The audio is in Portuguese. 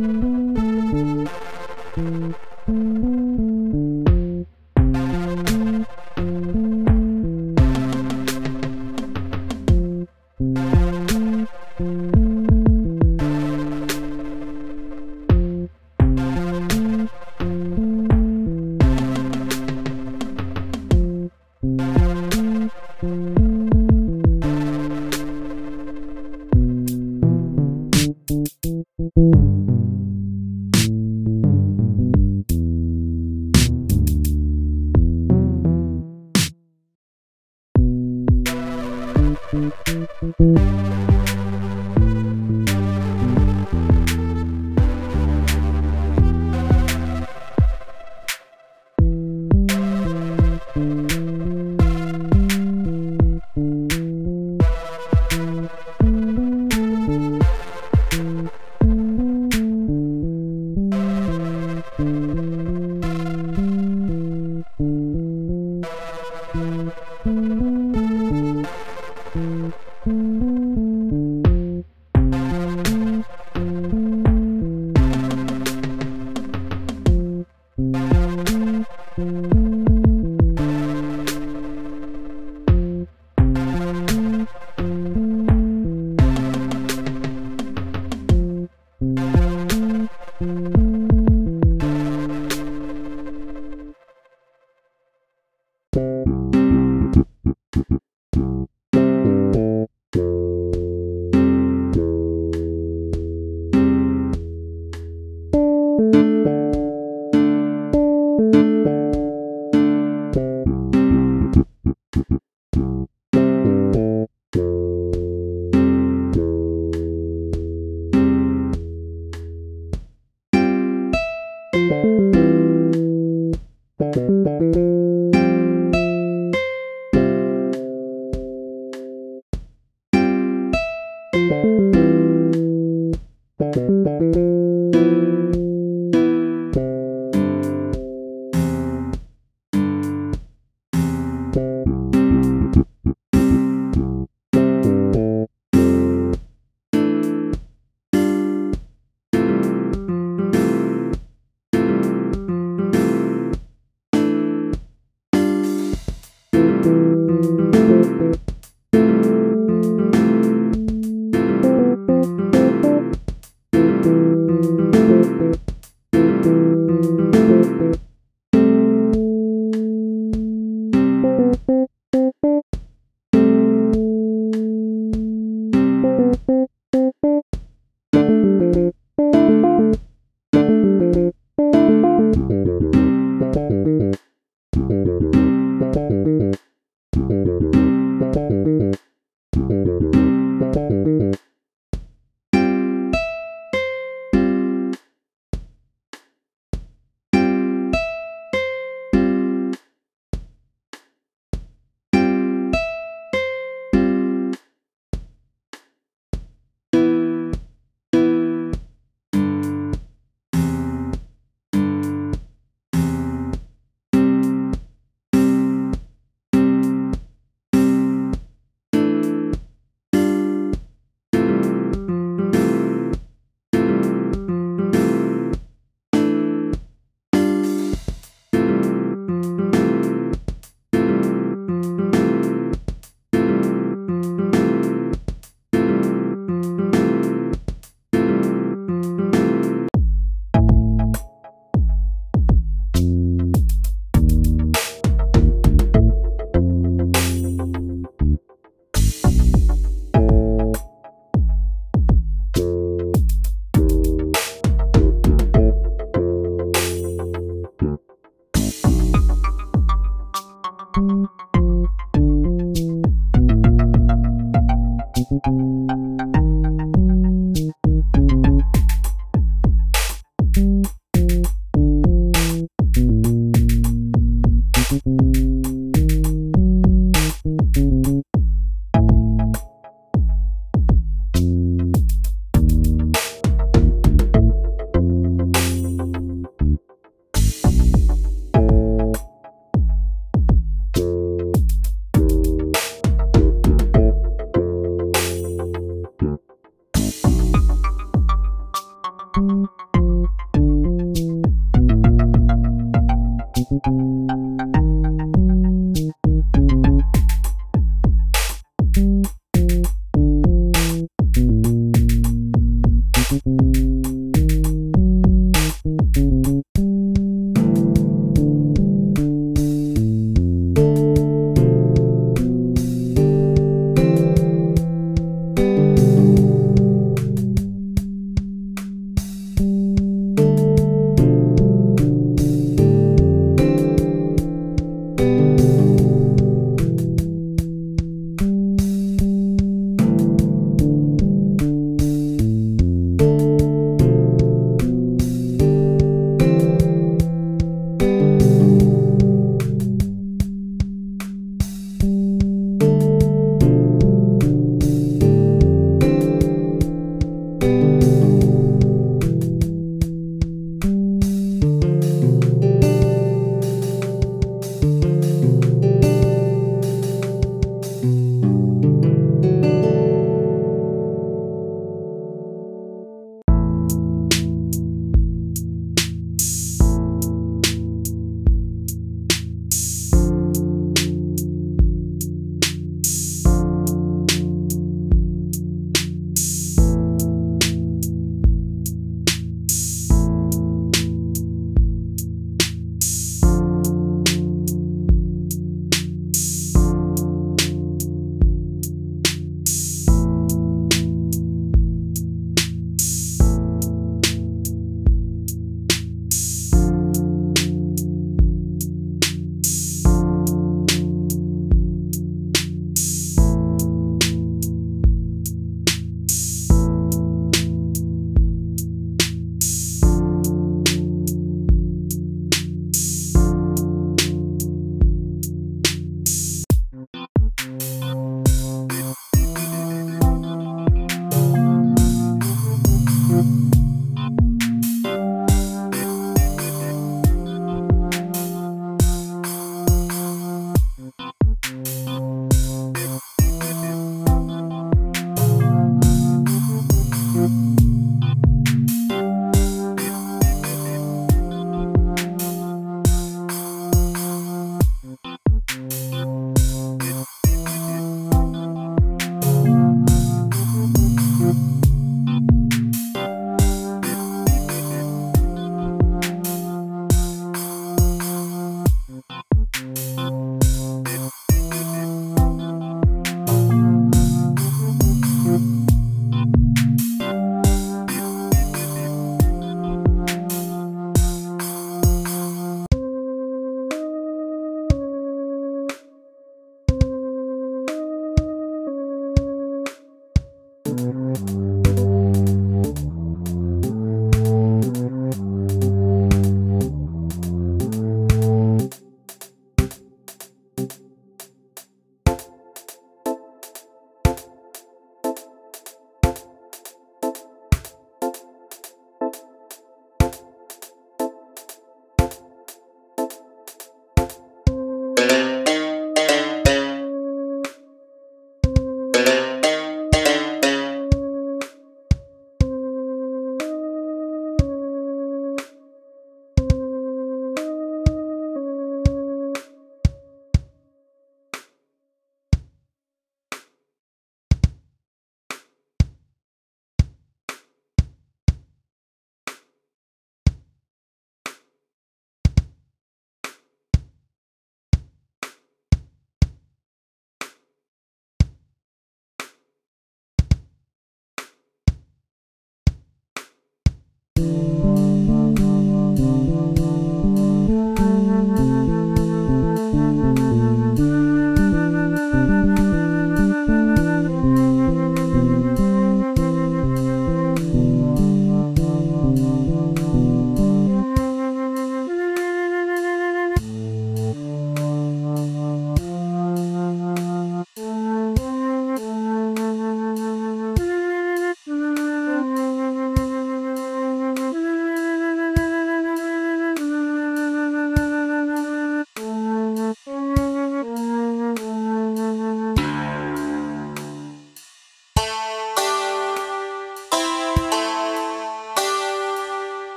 Música